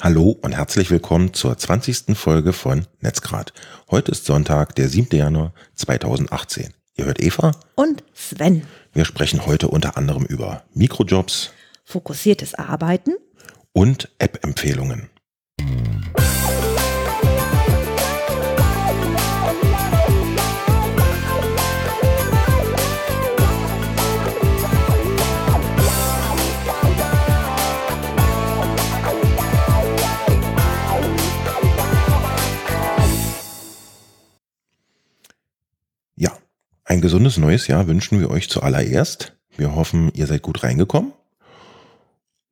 Hallo und herzlich willkommen zur 20. Folge von Netzgrad. Heute ist Sonntag, der 7. Januar 2018. Ihr hört Eva und Sven. Wir sprechen heute unter anderem über Mikrojobs, fokussiertes Arbeiten und App-Empfehlungen. Ein gesundes neues Jahr wünschen wir euch zuallererst. Wir hoffen, ihr seid gut reingekommen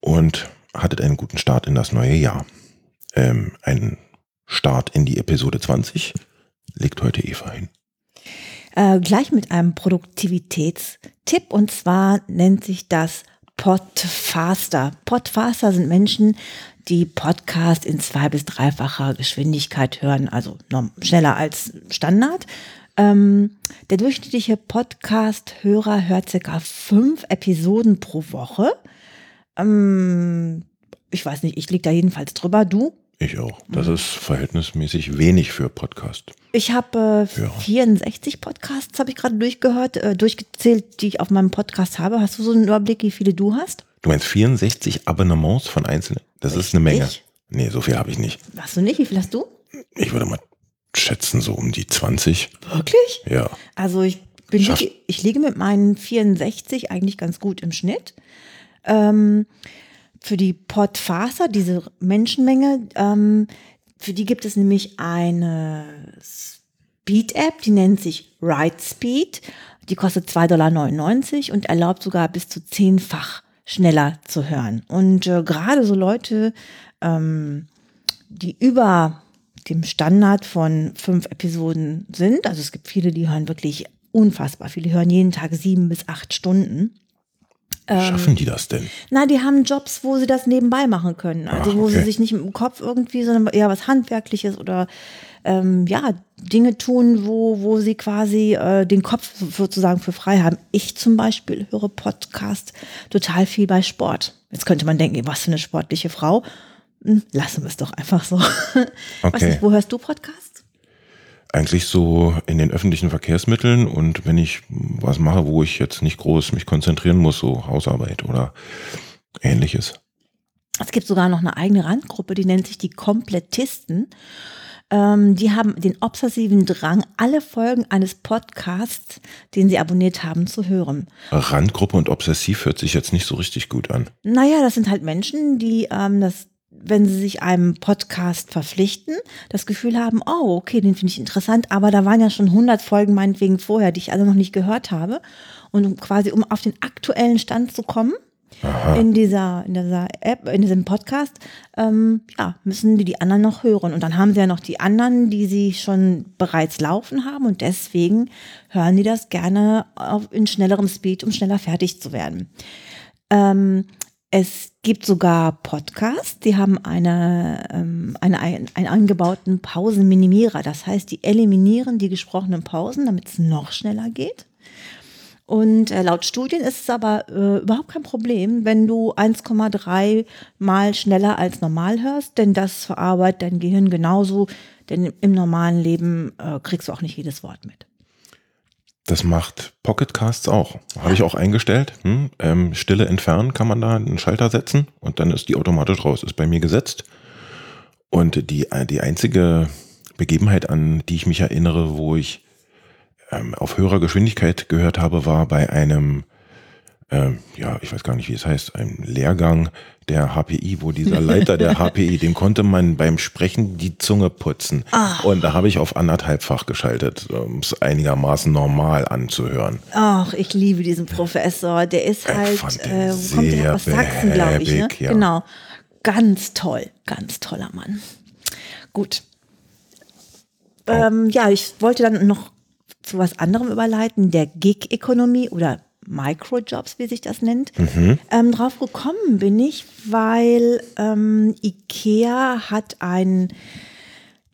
und hattet einen guten Start in das neue Jahr. Ähm, ein Start in die Episode 20 legt heute Eva hin. Äh, gleich mit einem Produktivitätstipp und zwar nennt sich das Podfaster. Podfaster sind Menschen, die Podcast in zwei- bis dreifacher Geschwindigkeit hören, also schneller als Standard. Ähm, der durchschnittliche Podcast-Hörer hört circa fünf Episoden pro Woche. Ähm, ich weiß nicht, ich liege da jedenfalls drüber. Du? Ich auch. Das mhm. ist verhältnismäßig wenig für Podcast. Ich habe äh, ja. 64 Podcasts, habe ich gerade durchgehört, äh, durchgezählt, die ich auf meinem Podcast habe. Hast du so einen Überblick, wie viele du hast? Du meinst 64 Abonnements von Einzelnen? Das Richtig? ist eine Menge. Nee, so viel habe ich nicht. Hast du nicht? Wie viel hast du? Ich würde mal schätzen so um die 20. Wirklich? Ja. Also ich bin liege, ich liege mit meinen 64 eigentlich ganz gut im Schnitt. Ähm, für die Podfaser, diese Menschenmenge, ähm, für die gibt es nämlich eine Speed-App, die nennt sich Ride Speed. Die kostet 2,99 Dollar und erlaubt sogar bis zu zehnfach schneller zu hören. Und äh, gerade so Leute, ähm, die über dem Standard von fünf Episoden sind. Also es gibt viele, die hören wirklich unfassbar viele, hören jeden Tag sieben bis acht Stunden. Ähm, Schaffen die das denn? Na, die haben Jobs, wo sie das nebenbei machen können. Also Ach, wo sie sich nicht im Kopf irgendwie, sondern eher was Handwerkliches oder ähm, ja, Dinge tun, wo, wo sie quasi äh, den Kopf sozusagen für frei haben. Ich zum Beispiel höre Podcast total viel bei Sport. Jetzt könnte man denken, was für eine sportliche Frau. Lassen wir es doch einfach so. Okay. Nicht, wo hörst du Podcasts? Eigentlich so in den öffentlichen Verkehrsmitteln und wenn ich was mache, wo ich jetzt nicht groß mich konzentrieren muss, so Hausarbeit oder ähnliches. Es gibt sogar noch eine eigene Randgruppe, die nennt sich die Komplettisten. Ähm, die haben den obsessiven Drang, alle Folgen eines Podcasts, den sie abonniert haben, zu hören. Randgruppe und obsessiv hört sich jetzt nicht so richtig gut an. Naja, das sind halt Menschen, die ähm, das wenn sie sich einem Podcast verpflichten, das Gefühl haben, oh, okay, den finde ich interessant, aber da waren ja schon 100 Folgen meinetwegen vorher, die ich alle noch nicht gehört habe. Und quasi, um auf den aktuellen Stand zu kommen, in dieser, in dieser App, in diesem Podcast, ähm, ja, müssen die die anderen noch hören. Und dann haben sie ja noch die anderen, die sie schon bereits laufen haben. Und deswegen hören die das gerne auf, in schnellerem Speed, um schneller fertig zu werden. Ähm, es gibt sogar Podcasts, die haben eine, ähm, eine, einen eingebauten Pausenminimierer. Das heißt, die eliminieren die gesprochenen Pausen, damit es noch schneller geht. Und äh, laut Studien ist es aber äh, überhaupt kein Problem, wenn du 1,3 mal schneller als normal hörst, denn das verarbeitet dein Gehirn genauso, denn im normalen Leben äh, kriegst du auch nicht jedes Wort mit. Das macht Pocketcasts auch. Habe ich auch eingestellt. Hm? Ähm, Stille entfernen kann man da einen Schalter setzen und dann ist die automatisch raus. Ist bei mir gesetzt. Und die, die einzige Begebenheit, an die ich mich erinnere, wo ich ähm, auf höherer Geschwindigkeit gehört habe, war bei einem ähm, ja, ich weiß gar nicht, wie es heißt, ein Lehrgang der HPI, wo dieser Leiter der HPI, dem konnte man beim Sprechen die Zunge putzen. Ach. Und da habe ich auf anderthalbfach geschaltet, um es einigermaßen normal anzuhören. Ach, ich liebe diesen Professor. Der ist halt, äh, kommt der aus Sachsen, glaube ich. Ne? Ja. Genau. Ganz toll, ganz toller Mann. Gut. Oh. Ähm, ja, ich wollte dann noch zu was anderem überleiten, der Gig-Ökonomie oder Microjobs, wie sich das nennt. Mhm. Ähm, drauf gekommen bin ich, weil ähm, IKEA hat ein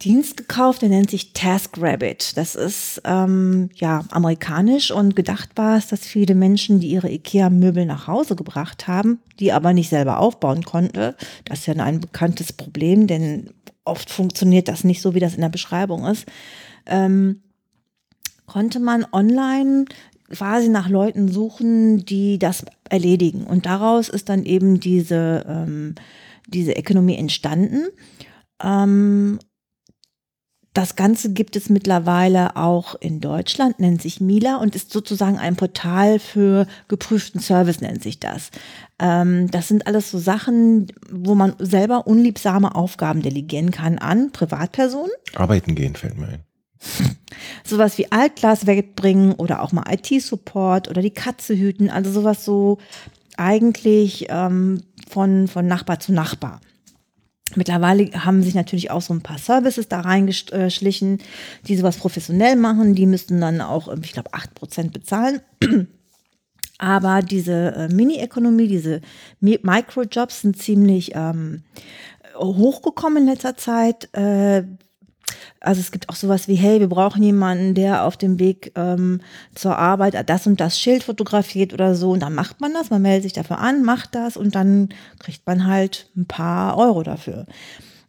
Dienst gekauft, der nennt sich TaskRabbit. Das ist ähm, ja amerikanisch und gedacht war es, dass viele Menschen, die ihre IKEA-Möbel nach Hause gebracht haben, die aber nicht selber aufbauen konnten, das ist ja ein bekanntes Problem, denn oft funktioniert das nicht so, wie das in der Beschreibung ist, ähm, konnte man online quasi nach Leuten suchen, die das erledigen. Und daraus ist dann eben diese, ähm, diese Ökonomie entstanden. Ähm, das Ganze gibt es mittlerweile auch in Deutschland, nennt sich Mila und ist sozusagen ein Portal für geprüften Service, nennt sich das. Ähm, das sind alles so Sachen, wo man selber unliebsame Aufgaben delegieren kann an Privatpersonen. Arbeiten gehen fällt mir ein. Sowas wie Altglas wegbringen oder auch mal IT-Support oder die Katze hüten, also sowas so eigentlich ähm, von, von Nachbar zu Nachbar. Mittlerweile haben sich natürlich auch so ein paar Services da reingeschlichen, die sowas professionell machen. Die müssten dann auch, ähm, ich glaube, 8% bezahlen. Aber diese äh, Mini-Ökonomie, diese Microjobs sind ziemlich ähm, hochgekommen in letzter Zeit. Äh, also es gibt auch sowas wie, hey, wir brauchen jemanden, der auf dem Weg ähm, zur Arbeit das und das Schild fotografiert oder so. Und dann macht man das, man meldet sich dafür an, macht das und dann kriegt man halt ein paar Euro dafür.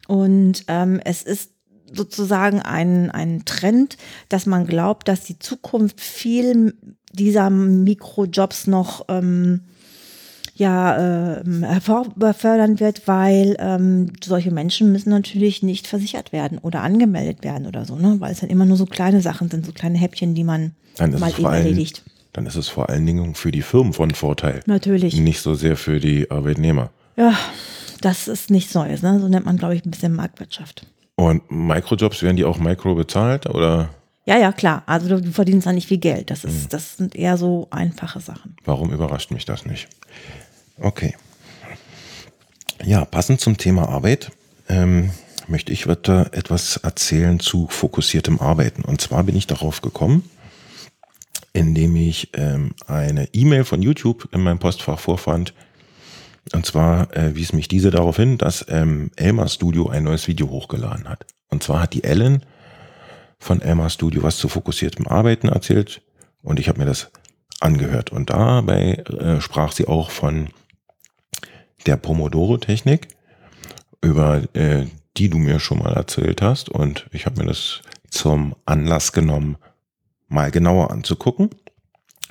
Und ähm, es ist sozusagen ein, ein Trend, dass man glaubt, dass die Zukunft viel dieser Mikrojobs noch ähm, ja äh, hervorbefördern wird, weil ähm, solche Menschen müssen natürlich nicht versichert werden oder angemeldet werden oder so, ne? weil es dann immer nur so kleine Sachen sind, so kleine Häppchen, die man mal eben erledigt. Dann ist es vor allen Dingen für die Firmen von Vorteil. Natürlich. Nicht so sehr für die Arbeitnehmer. Ja, das ist nichts Neues, ne? so nennt man, glaube ich, ein bisschen Marktwirtschaft. Und Mikrojobs, werden die auch Mikro bezahlt oder? Ja, ja, klar. Also du verdienst da nicht viel Geld. Das, ist, hm. das sind eher so einfache Sachen. Warum überrascht mich das nicht? Okay. Ja, passend zum Thema Arbeit ähm, möchte ich weiter etwas erzählen zu fokussiertem Arbeiten. Und zwar bin ich darauf gekommen, indem ich ähm, eine E-Mail von YouTube in meinem Postfach vorfand. Und zwar äh, wies mich diese darauf hin, dass ähm, Elmar Studio ein neues Video hochgeladen hat. Und zwar hat die Ellen von Elmar Studio was zu fokussiertem Arbeiten erzählt. Und ich habe mir das angehört. Und dabei äh, sprach sie auch von der Pomodoro-Technik, über äh, die du mir schon mal erzählt hast. Und ich habe mir das zum Anlass genommen, mal genauer anzugucken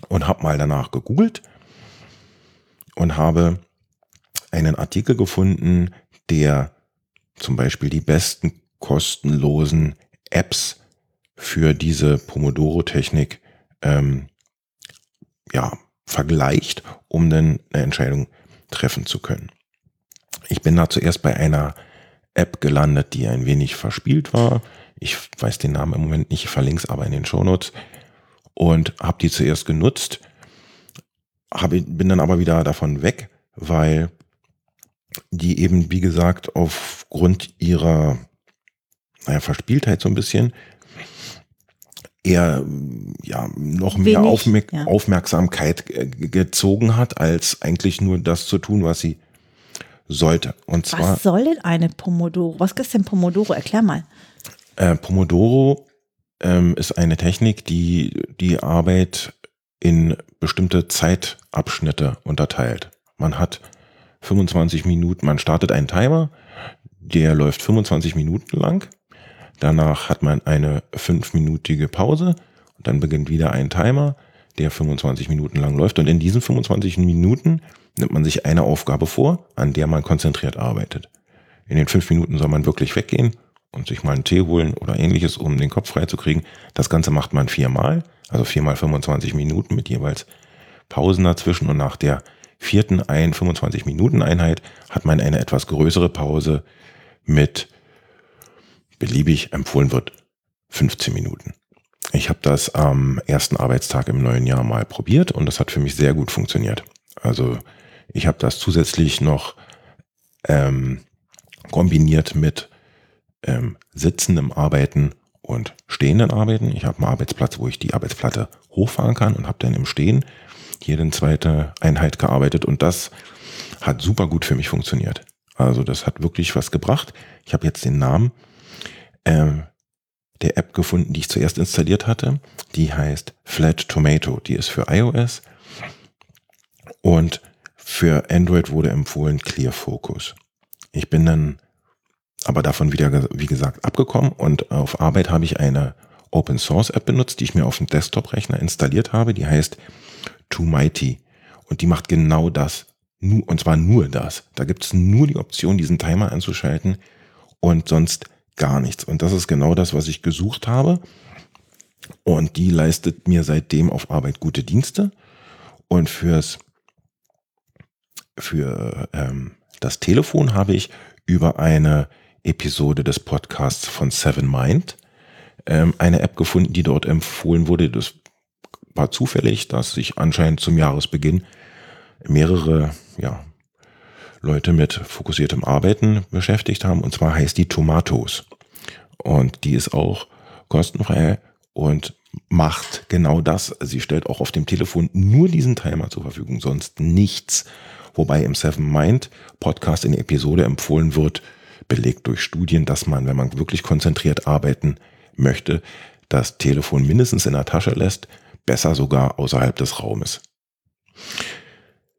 und habe mal danach gegoogelt und habe einen Artikel gefunden, der zum Beispiel die besten kostenlosen Apps für diese Pomodoro-Technik ähm, ja, vergleicht, um dann eine Entscheidung treffen zu können. Ich bin da zuerst bei einer App gelandet, die ein wenig verspielt war. Ich weiß den Namen im Moment nicht, ich verlinke es aber in den Shownotes und habe die zuerst genutzt, hab, bin dann aber wieder davon weg, weil die eben, wie gesagt, aufgrund ihrer naja, Verspieltheit so ein bisschen eher ja noch mehr Wenig, Aufmerk ja. Aufmerksamkeit gezogen hat, als eigentlich nur das zu tun, was sie sollte. Und zwar. Was soll denn eine Pomodoro? Was ist denn Pomodoro? Erklär mal. Äh, Pomodoro ähm, ist eine Technik, die die Arbeit in bestimmte Zeitabschnitte unterteilt. Man hat 25 Minuten, man startet einen Timer, der läuft 25 Minuten lang Danach hat man eine fünfminütige Pause und dann beginnt wieder ein Timer, der 25 Minuten lang läuft. Und in diesen 25 Minuten nimmt man sich eine Aufgabe vor, an der man konzentriert arbeitet. In den fünf Minuten soll man wirklich weggehen und sich mal einen Tee holen oder ähnliches, um den Kopf freizukriegen. Das Ganze macht man viermal, also viermal 25 Minuten mit jeweils Pausen dazwischen und nach der vierten ein 25 Minuten Einheit hat man eine etwas größere Pause mit beliebig empfohlen wird 15 Minuten. Ich habe das am ersten Arbeitstag im neuen Jahr mal probiert und das hat für mich sehr gut funktioniert. Also ich habe das zusätzlich noch ähm, kombiniert mit ähm, sitzendem Arbeiten und stehenden Arbeiten. Ich habe einen Arbeitsplatz, wo ich die Arbeitsplatte hochfahren kann und habe dann im Stehen jede zweite Einheit gearbeitet und das hat super gut für mich funktioniert. Also das hat wirklich was gebracht. Ich habe jetzt den Namen ähm, der App gefunden, die ich zuerst installiert hatte. Die heißt Flat Tomato. Die ist für iOS. Und für Android wurde empfohlen Clear Focus. Ich bin dann aber davon wieder, wie gesagt, abgekommen und auf Arbeit habe ich eine Open Source App benutzt, die ich mir auf dem Desktop-Rechner installiert habe. Die heißt Too Mighty. Und die macht genau das. Und zwar nur das. Da gibt es nur die Option, diesen Timer anzuschalten und sonst gar nichts. Und das ist genau das, was ich gesucht habe. Und die leistet mir seitdem auf Arbeit gute Dienste. Und fürs, für ähm, das Telefon habe ich über eine Episode des Podcasts von Seven Mind ähm, eine App gefunden, die dort empfohlen wurde. Das war zufällig, dass sich anscheinend zum Jahresbeginn mehrere ja, Leute mit fokussiertem Arbeiten beschäftigt haben. Und zwar heißt die Tomatos. Und die ist auch kostenfrei und macht genau das. Sie stellt auch auf dem Telefon nur diesen Timer zur Verfügung, sonst nichts. Wobei im Seven Mind Podcast in der Episode empfohlen wird, belegt durch Studien, dass man, wenn man wirklich konzentriert arbeiten möchte, das Telefon mindestens in der Tasche lässt, besser sogar außerhalb des Raumes.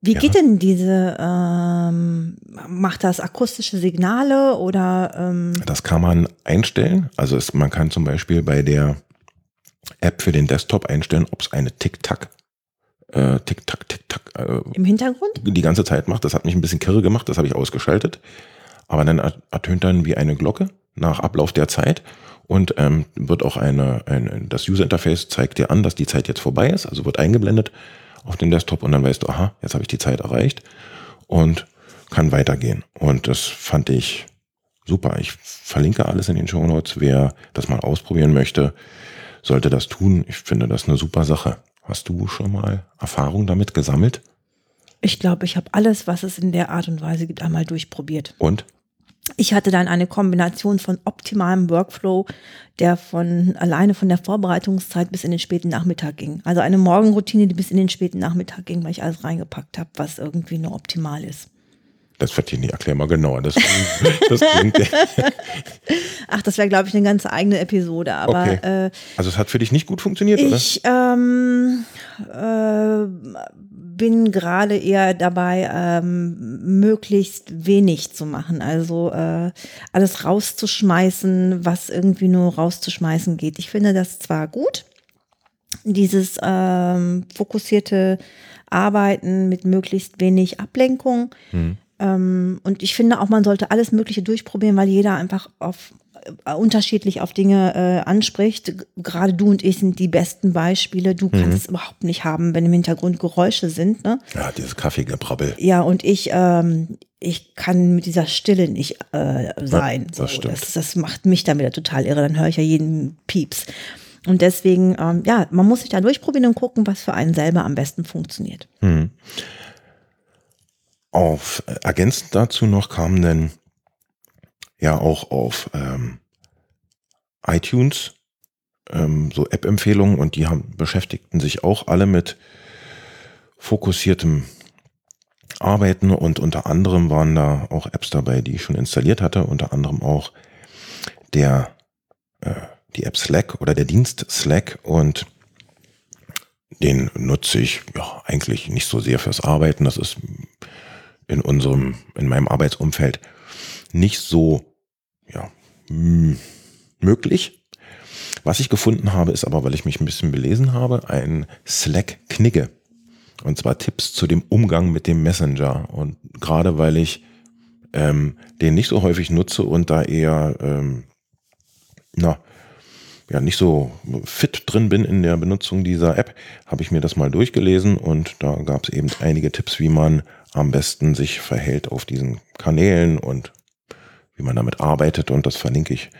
Wie ja. geht denn diese, ähm, macht das akustische Signale oder? Ähm das kann man einstellen. Also es, man kann zum Beispiel bei der App für den Desktop einstellen, ob es eine Tick-Tack, äh, Tick-Tack, Tick-Tack äh, im Hintergrund die ganze Zeit macht. Das hat mich ein bisschen kirre gemacht, das habe ich ausgeschaltet. Aber dann ertönt dann wie eine Glocke nach Ablauf der Zeit und ähm, wird auch eine, ein, das User Interface zeigt dir an, dass die Zeit jetzt vorbei ist, also wird eingeblendet auf den Desktop und dann weißt du, aha, jetzt habe ich die Zeit erreicht und kann weitergehen. Und das fand ich super. Ich verlinke alles in den Show Notes. Wer das mal ausprobieren möchte, sollte das tun. Ich finde das eine super Sache. Hast du schon mal Erfahrung damit gesammelt? Ich glaube, ich habe alles, was es in der Art und Weise gibt, einmal durchprobiert. Und? Ich hatte dann eine Kombination von optimalem Workflow, der von alleine von der Vorbereitungszeit bis in den späten Nachmittag ging. Also eine Morgenroutine, die bis in den späten Nachmittag ging, weil ich alles reingepackt habe, was irgendwie nur optimal ist. Das verstehe ich nicht. Erklär mal genauer. Das, das klingt Ach, das wäre, glaube ich, eine ganz eigene Episode. Aber, okay. äh, also es hat für dich nicht gut funktioniert, ich, oder? Ähm, äh, bin gerade eher dabei, ähm, möglichst wenig zu machen. Also äh, alles rauszuschmeißen, was irgendwie nur rauszuschmeißen geht. Ich finde das zwar gut, dieses ähm, fokussierte Arbeiten mit möglichst wenig Ablenkung. Mhm. Ähm, und ich finde auch, man sollte alles Mögliche durchprobieren, weil jeder einfach auf äh, unterschiedlich auf Dinge äh, anspricht. Gerade du und ich sind die besten Beispiele. Du kannst mhm. es überhaupt nicht haben, wenn im Hintergrund Geräusche sind. Ne? Ja, dieses Kaffeegebrabbel. Ja, und ich, ähm, ich kann mit dieser Stille nicht äh, sein. Ja, das, so, das, das, macht mich dann wieder total irre. Dann höre ich ja jeden Pieps. Und deswegen, ähm, ja, man muss sich da durchprobieren und gucken, was für einen selber am besten funktioniert. Mhm. Auf äh, ergänzend dazu noch kamen denn ja auch auf ähm, iTunes ähm, so App-Empfehlungen und die haben, beschäftigten sich auch alle mit fokussiertem Arbeiten und unter anderem waren da auch Apps dabei, die ich schon installiert hatte, unter anderem auch der äh, die App Slack oder der Dienst Slack und den nutze ich ja eigentlich nicht so sehr fürs Arbeiten. Das ist in unserem, in meinem Arbeitsumfeld nicht so ja, möglich. Was ich gefunden habe, ist aber, weil ich mich ein bisschen belesen habe, ein Slack-Knigge. Und zwar Tipps zu dem Umgang mit dem Messenger. Und gerade weil ich ähm, den nicht so häufig nutze und da eher, ähm, na, ja, nicht so fit drin bin in der Benutzung dieser App, habe ich mir das mal durchgelesen und da gab es eben einige Tipps, wie man am besten sich verhält auf diesen Kanälen und wie man damit arbeitet und das verlinke ich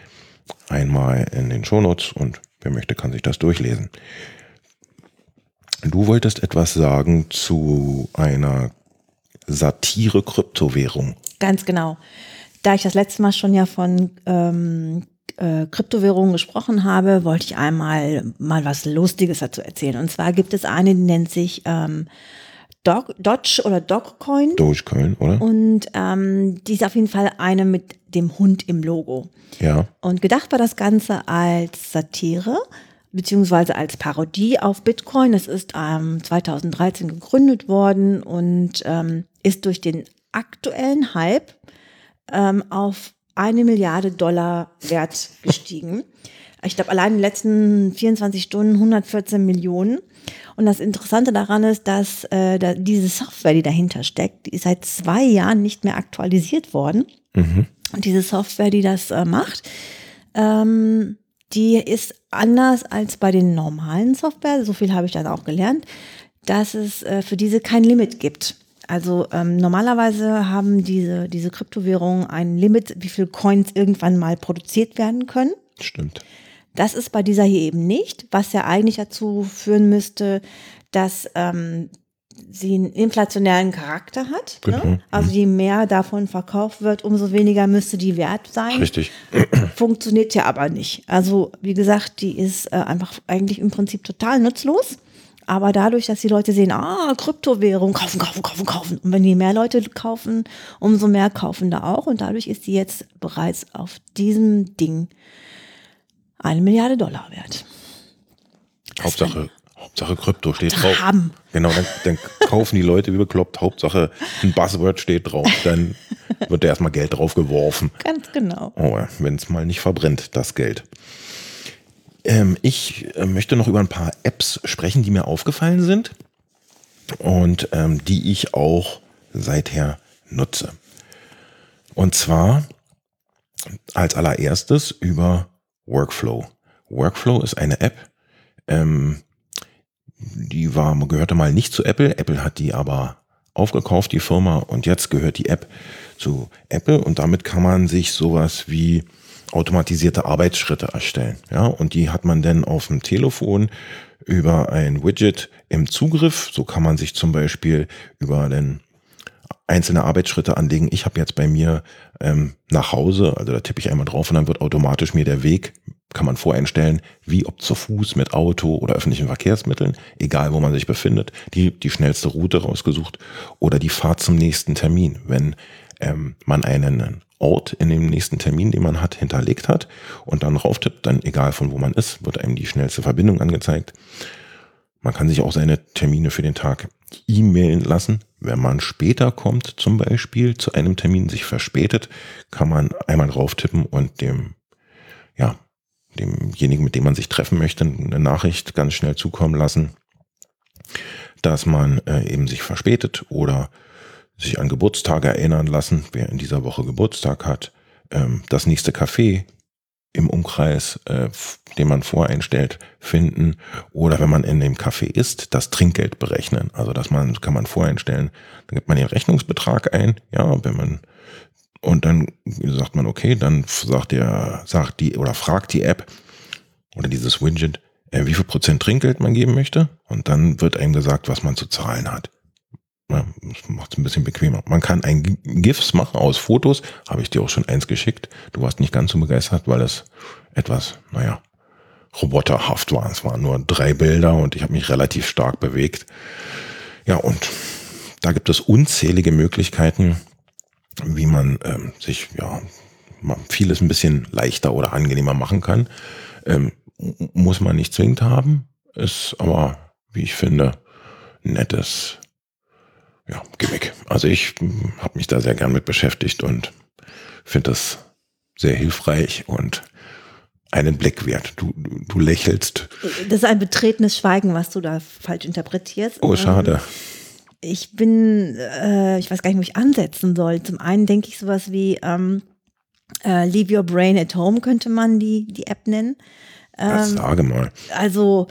einmal in den Shownotes und wer möchte, kann sich das durchlesen. Du wolltest etwas sagen zu einer Satire-Kryptowährung. Ganz genau. Da ich das letzte Mal schon ja von ähm, äh, Kryptowährungen gesprochen habe, wollte ich einmal mal was Lustiges dazu erzählen. Und zwar gibt es eine, die nennt sich ähm, Dog, Dodge oder Dogcoin. Dogecoin, oder? Und ähm, die ist auf jeden Fall eine mit dem Hund im Logo. Ja. Und gedacht war das Ganze als Satire beziehungsweise als Parodie auf Bitcoin. Es ist ähm, 2013 gegründet worden und ähm, ist durch den aktuellen Hype ähm, auf eine Milliarde Dollar wert gestiegen. Ich glaube, allein in den letzten 24 Stunden 114 Millionen. Und das Interessante daran ist, dass äh, da, diese Software, die dahinter steckt, die ist seit zwei Jahren nicht mehr aktualisiert worden. Mhm. Und diese Software, die das äh, macht, ähm, die ist anders als bei den normalen Software, so viel habe ich dann auch gelernt, dass es äh, für diese kein Limit gibt. Also ähm, normalerweise haben diese, diese Kryptowährungen ein Limit, wie viele Coins irgendwann mal produziert werden können. Stimmt. Das ist bei dieser hier eben nicht, was ja eigentlich dazu führen müsste, dass ähm, sie einen inflationären Charakter hat. Genau. Ne? Also je mehr davon verkauft wird, umso weniger müsste die wert sein. Richtig. Funktioniert ja aber nicht. Also wie gesagt, die ist äh, einfach eigentlich im Prinzip total nutzlos. Aber dadurch, dass die Leute sehen, ah, Kryptowährung, kaufen, kaufen, kaufen, kaufen. Und wenn die mehr Leute kaufen, umso mehr kaufen da auch. Und dadurch ist die jetzt bereits auf diesem Ding eine Milliarde Dollar wert. Das Hauptsache, Hauptsache Krypto steht drauf. haben. Genau, dann, dann kaufen die Leute wie bekloppt. Hauptsache ein Buzzword steht drauf. Dann wird da erstmal Geld drauf geworfen. Ganz genau. Oh, wenn es mal nicht verbrennt, das Geld. Ähm, ich äh, möchte noch über ein paar Apps sprechen, die mir aufgefallen sind und ähm, die ich auch seither nutze. Und zwar als allererstes über Workflow. Workflow ist eine App, ähm, die war, gehörte mal nicht zu Apple. Apple hat die aber aufgekauft, die Firma, und jetzt gehört die App zu Apple und damit kann man sich sowas wie automatisierte Arbeitsschritte erstellen. Ja, und die hat man dann auf dem Telefon über ein Widget im Zugriff. So kann man sich zum Beispiel über den einzelne Arbeitsschritte anlegen. Ich habe jetzt bei mir ähm, nach Hause, also da tippe ich einmal drauf und dann wird automatisch mir der Weg, kann man voreinstellen, wie ob zu Fuß, mit Auto oder öffentlichen Verkehrsmitteln, egal wo man sich befindet, die, die schnellste Route rausgesucht oder die Fahrt zum nächsten Termin. Wenn ähm, man einen Ort in dem nächsten Termin, den man hat, hinterlegt hat und dann rauftippt, dann egal von wo man ist, wird einem die schnellste Verbindung angezeigt. Man kann sich auch seine Termine für den Tag e-mailen lassen. Wenn man später kommt, zum Beispiel zu einem Termin sich verspätet, kann man einmal drauf tippen und dem, ja, demjenigen, mit dem man sich treffen möchte, eine Nachricht ganz schnell zukommen lassen, dass man äh, eben sich verspätet oder sich an Geburtstage erinnern lassen, wer in dieser Woche Geburtstag hat, ähm, das nächste Café im Umkreis, äh, den man voreinstellt, finden oder wenn man in dem Café ist, das Trinkgeld berechnen. Also dass man kann man voreinstellen, dann gibt man den Rechnungsbetrag ein, ja, wenn man und dann sagt man okay, dann sagt der sagt die oder fragt die App oder dieses Widget, äh, wie viel Prozent Trinkgeld man geben möchte und dann wird einem gesagt, was man zu zahlen hat. Ja, das macht es ein bisschen bequemer. Man kann ein GIFs machen aus Fotos. Habe ich dir auch schon eins geschickt. Du warst nicht ganz so begeistert, weil es etwas, naja, roboterhaft war. Es waren nur drei Bilder und ich habe mich relativ stark bewegt. Ja, und da gibt es unzählige Möglichkeiten, wie man ähm, sich ja vieles ein bisschen leichter oder angenehmer machen kann. Ähm, muss man nicht zwingend haben, ist aber, wie ich finde, nettes ja, Gimmick. Also ich habe mich da sehr gern mit beschäftigt und finde das sehr hilfreich und einen Blick wert. Du, du, du lächelst. Das ist ein betretenes Schweigen, was du da falsch interpretierst. Oh, schade. Ich bin, äh, ich weiß gar nicht, wo ich ansetzen soll. Zum einen denke ich sowas wie ähm, äh, Leave Your Brain at Home könnte man die, die App nennen. Das Ähm, sage mal. also,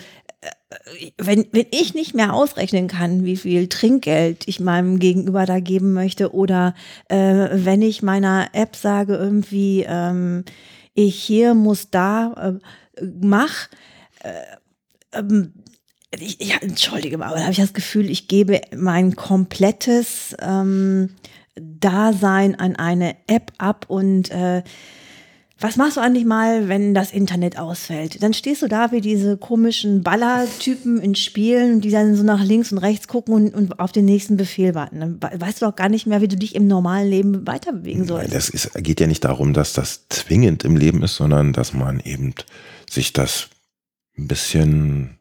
wenn, wenn ich nicht mehr ausrechnen kann, wie viel Trinkgeld ich meinem Gegenüber da geben möchte, oder äh, wenn ich meiner App sage, irgendwie, ähm, ich hier muss da, äh, mach, äh, ähm, ich, ja, entschuldige mal, aber da habe ich das Gefühl, ich gebe mein komplettes ähm, Dasein an eine App ab und äh, Was machst du eigentlich mal, wenn das Internet ausfällt? Dann stehst du da wie diese komischen Ballertypen in Spielen, die dann so nach links und rechts gucken und, und auf den nächsten Befehl warten. Dann weißt du doch gar nicht mehr, wie du dich im normalen Leben weiterbewegen sollst. Das ist, geht ja nicht darum, dass das zwingend im Leben ist, sondern dass man eben sich das ein bisschen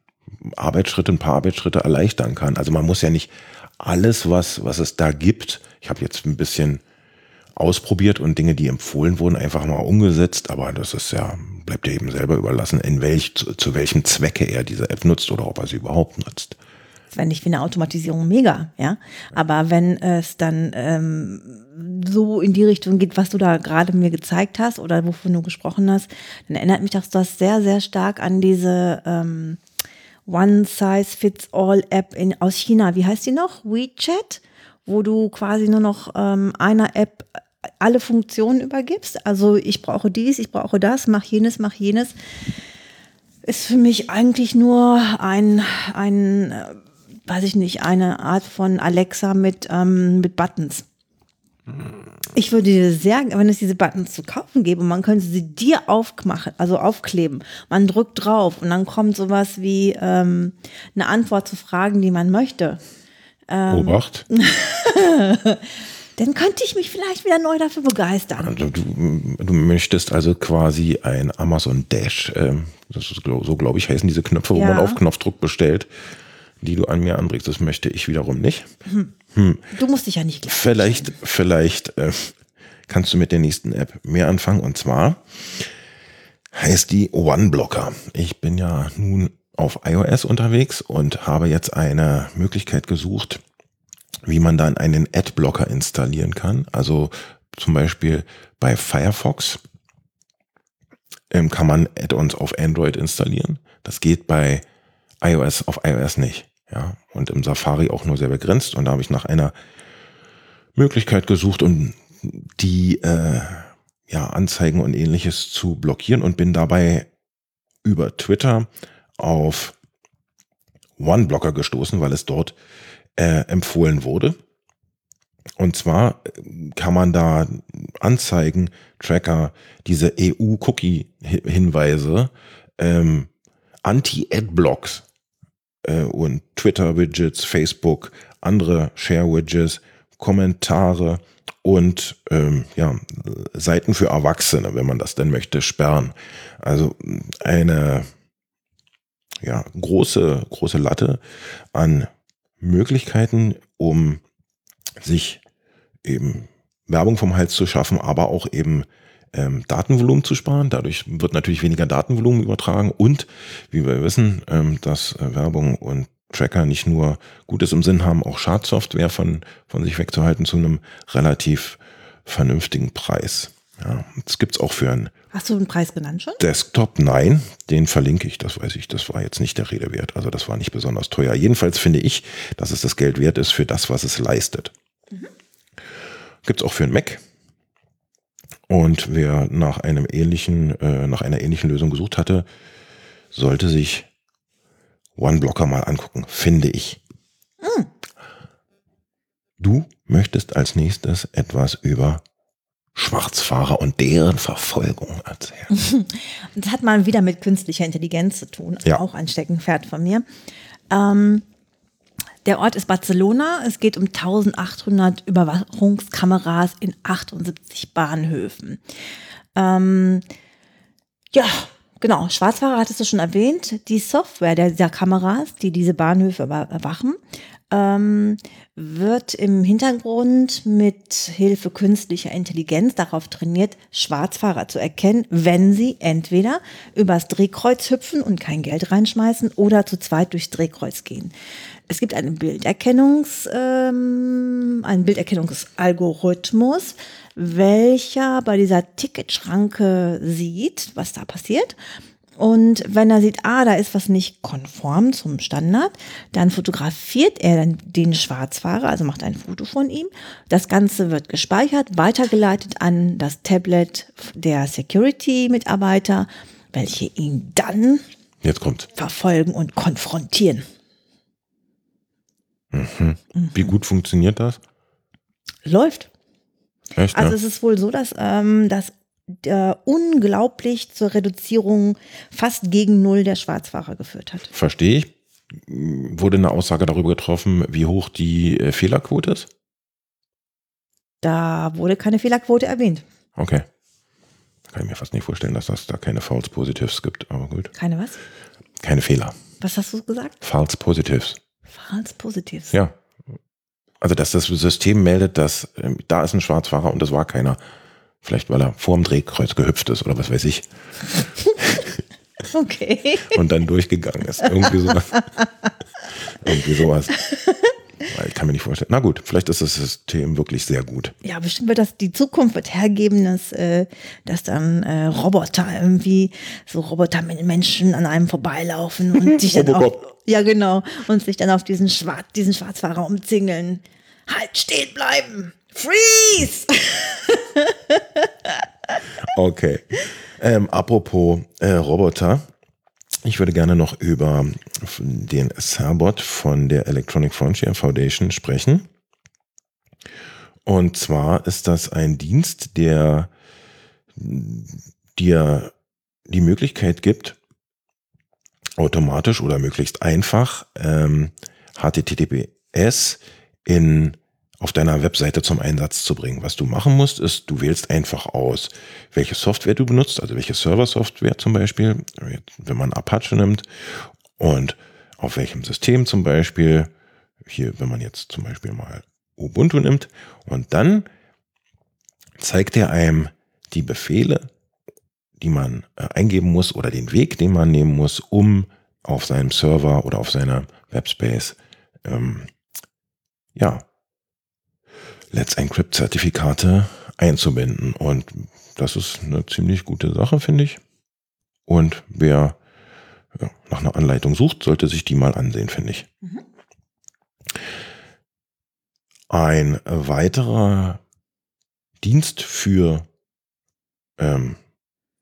Arbeitsschritte, ein paar Arbeitsschritte erleichtern kann. Also man muss ja nicht alles, was, was es da gibt, ich habe jetzt ein bisschen ausprobiert und Dinge, die empfohlen wurden, einfach mal umgesetzt. Aber das ist ja, bleibt ja eben selber überlassen, in welch, zu, zu welchem Zwecke er diese App nutzt oder ob er sie überhaupt nutzt. Wenn ich finde Automatisierung mega, ja. Aber wenn es dann ähm, so in die Richtung geht, was du da gerade mir gezeigt hast oder wovon du gesprochen hast, dann erinnert mich das, das sehr, sehr stark an diese ähm, One-Size-Fits-All-App aus China. Wie heißt die noch? WeChat? Wo du quasi nur noch ähm, einer App alle Funktionen übergibst. Also ich brauche dies, ich brauche das, mach jenes, mach jenes. Ist für mich eigentlich nur ein, ein äh, weiß ich nicht, eine Art von Alexa mit, ähm, mit Buttons. Ich würde dir sehr, wenn es diese Buttons zu kaufen gäbe, man könnte sie dir aufmachen, also aufkleben. Man drückt drauf und dann kommt sowas wie ähm, eine Antwort zu Fragen, die man möchte. Ähm, Obacht. dann könnte ich mich vielleicht wieder neu dafür begeistern. Du, du, du möchtest also quasi ein Amazon Dash, ähm, das ist, so glaube ich, heißen diese Knöpfe, wo ja. man auf Knopfdruck bestellt, die du an mir anbringst. Das möchte ich wiederum nicht. Hm. Hm. Du musst dich ja nicht gleich Vielleicht, vielleicht äh, kannst du mit der nächsten App mehr anfangen. Und zwar heißt die OneBlocker. Ich bin ja nun auf iOS unterwegs und habe jetzt eine Möglichkeit gesucht, wie man dann einen Adblocker installieren kann. Also zum Beispiel bei Firefox ähm, kann man Add-ons auf Android installieren. Das geht bei iOS auf iOS nicht. Ja, und im Safari auch nur sehr begrenzt. Und da habe ich nach einer Möglichkeit gesucht, um die äh, ja, Anzeigen und ähnliches zu blockieren und bin dabei über Twitter auf OneBlocker gestoßen, weil es dort äh, empfohlen wurde. Und zwar äh, kann man da Anzeigen, Tracker, diese EU-Cookie-Hinweise, ähm, Anti-Ad-Blocks äh, und Twitter-Widgets, Facebook, andere Share-Widgets, Kommentare und ähm, ja, Seiten für Erwachsene, wenn man das denn möchte, sperren. Also eine ja, große, große Latte an Möglichkeiten, um sich eben Werbung vom Hals zu schaffen, aber auch eben ähm, Datenvolumen zu sparen. Dadurch wird natürlich weniger Datenvolumen übertragen und wie wir wissen, ähm, dass äh, Werbung und Tracker nicht nur Gutes im Sinn haben, auch Schadsoftware von, von sich wegzuhalten zu einem relativ vernünftigen Preis. Ja, das gibt's auch für einen Hast du einen Preis genannt schon? Desktop, nein, den verlinke ich, das weiß ich, das war jetzt nicht der Rede wert. Also das war nicht besonders teuer. Jedenfalls finde ich, dass es das Geld wert ist für das, was es leistet. Mhm. Gibt es auch für einen Mac. Und wer nach einem ähnlichen, äh, nach einer ähnlichen Lösung gesucht hatte, sollte sich OneBlocker mal angucken, finde ich. Mhm. Du möchtest als nächstes etwas über Schwarzfahrer und deren Verfolgung erzählen. das hat mal wieder mit künstlicher Intelligenz zu tun, ja. auch ein Steckenpferd von mir. Ähm, der Ort ist Barcelona. Es geht um 1800 Überwachungskameras in 78 Bahnhöfen. Ähm, ja, genau. Schwarzfahrer hattest du schon erwähnt. Die Software dieser Kameras, die diese Bahnhöfe überwachen, ähm, wird im Hintergrund mit Hilfe künstlicher Intelligenz darauf trainiert, Schwarzfahrer zu erkennen, wenn sie entweder übers Drehkreuz hüpfen und kein Geld reinschmeißen oder zu zweit durchs Drehkreuz gehen. Es gibt einen Bilderkennungs, ähm, einen Bilderkennungsalgorithmus, welcher bei dieser Ticketschranke sieht, was da passiert und wenn er sieht, ah, da ist was nicht konform zum Standard, dann fotografiert er dann den Schwarzfahrer, also macht ein Foto von ihm. Das Ganze wird gespeichert, weitergeleitet an das Tablet der Security-Mitarbeiter, welche ihn dann Jetzt kommt. verfolgen und konfrontieren. Mhm. Mhm. Wie gut funktioniert das? Läuft. Echt, also ja? es ist wohl so, dass, ähm, dass der unglaublich zur Reduzierung fast gegen Null der Schwarzfahrer geführt hat. Verstehe ich. Wurde eine Aussage darüber getroffen, wie hoch die äh, Fehlerquote ist? Da wurde keine Fehlerquote erwähnt. Okay. Kann ich mir fast nicht vorstellen, dass das da keine False Positives gibt, aber gut. Keine was? Keine Fehler. Was hast du gesagt? False Positives. False Positives. Ja. Also, dass das System meldet, dass ähm, da ist ein Schwarzfahrer und das war keiner. Vielleicht, weil er vorm Drehkreuz gehüpft ist oder was weiß ich. Okay. Und dann durchgegangen ist. Irgendwie sowas. Irgendwie sowas. Ich kann mir nicht vorstellen. Na gut, vielleicht ist das System wirklich sehr gut. Ja, bestimmt wird das die Zukunft wird hergeben, dass, äh, dass dann äh, Roboter irgendwie, so Roboter mit Menschen an einem vorbeilaufen und sich dann auf, ja genau, und sich dann auf diesen, Schwarz, diesen Schwarzfahrer umzingeln. Halt stehen bleiben! Freeze! Okay. Ähm, apropos äh, Roboter. Ich würde gerne noch über den Cerbot von der Electronic Frontier Foundation sprechen. Und zwar ist das ein Dienst, der dir die Möglichkeit gibt, automatisch oder möglichst einfach ähm, HTTPS in auf deiner Webseite zum Einsatz zu bringen. Was du machen musst, ist, du wählst einfach aus, welche Software du benutzt, also welche Server-Software zum Beispiel, wenn man Apache nimmt und auf welchem System zum Beispiel, hier, wenn man jetzt zum Beispiel mal Ubuntu nimmt und dann zeigt er einem die Befehle, die man äh, eingeben muss oder den Weg, den man nehmen muss, um auf seinem Server oder auf seiner Webspace ähm, ja, Let's Encrypt Zertifikate einzubinden. Und das ist eine ziemlich gute Sache, finde ich. Und wer ja, nach einer Anleitung sucht, sollte sich die mal ansehen, finde ich. Mhm. Ein weiterer Dienst für ähm,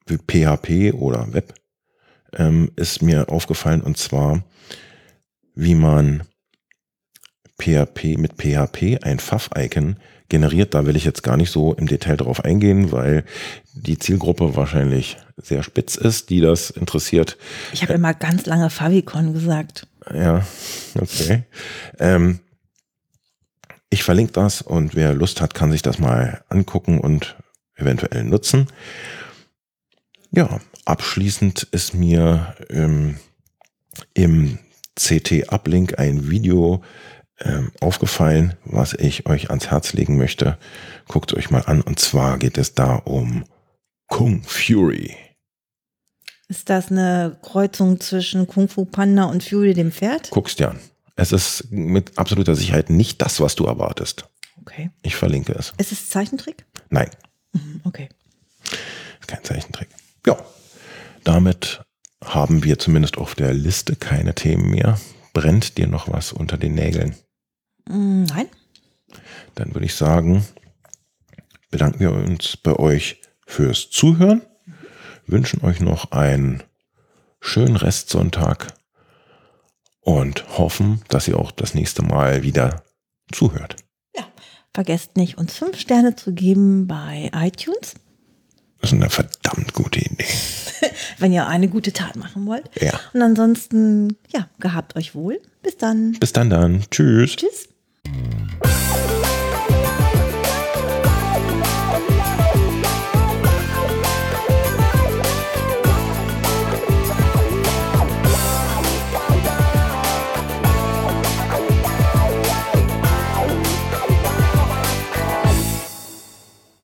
PHP oder Web ähm, ist mir aufgefallen und zwar, wie man PHP mit PHP ein Pfaff-Icon generiert. Da will ich jetzt gar nicht so im Detail drauf eingehen, weil die Zielgruppe wahrscheinlich sehr spitz ist, die das interessiert. Ich habe immer ganz lange Favicon gesagt. Ja, okay. Ähm, ich verlinke das und wer Lust hat, kann sich das mal angucken und eventuell nutzen. Ja, abschließend ist mir ähm, im CT-Uplink ein Video ähm, aufgefallen, was ich euch ans Herz legen möchte. Guckt euch mal an. Und zwar geht es da um Kung Fury. Ist das eine Kreuzung zwischen Kung Fu Panda und Fury dem Pferd? Guck's dir an. Es ist mit absoluter Sicherheit nicht das, was du erwartest. Okay. Ich verlinke es. Ist es Zeichentrick? Nein, Mhm, Okay. ist kein Zeichentrick. Ja, damit haben wir zumindest auf der Liste keine Themen mehr. Brennt dir noch was unter den Nägeln? Mm, Nein. Dann würde ich sagen, bedanken wir uns bei euch fürs Zuhören, wünschen euch noch einen schönen Restsonntag und hoffen, dass ihr auch das nächste Mal wieder zuhört. Ja. Vergesst nicht, uns fünf Sterne zu geben bei iTunes, Das ist eine verdammt gute Idee. wenn ihr eine gute Tat machen wollt. Ja. Und ansonsten, ja, gehabt euch wohl. Bis dann. Bis dann dann. Tschüss. Tschüss. Mm.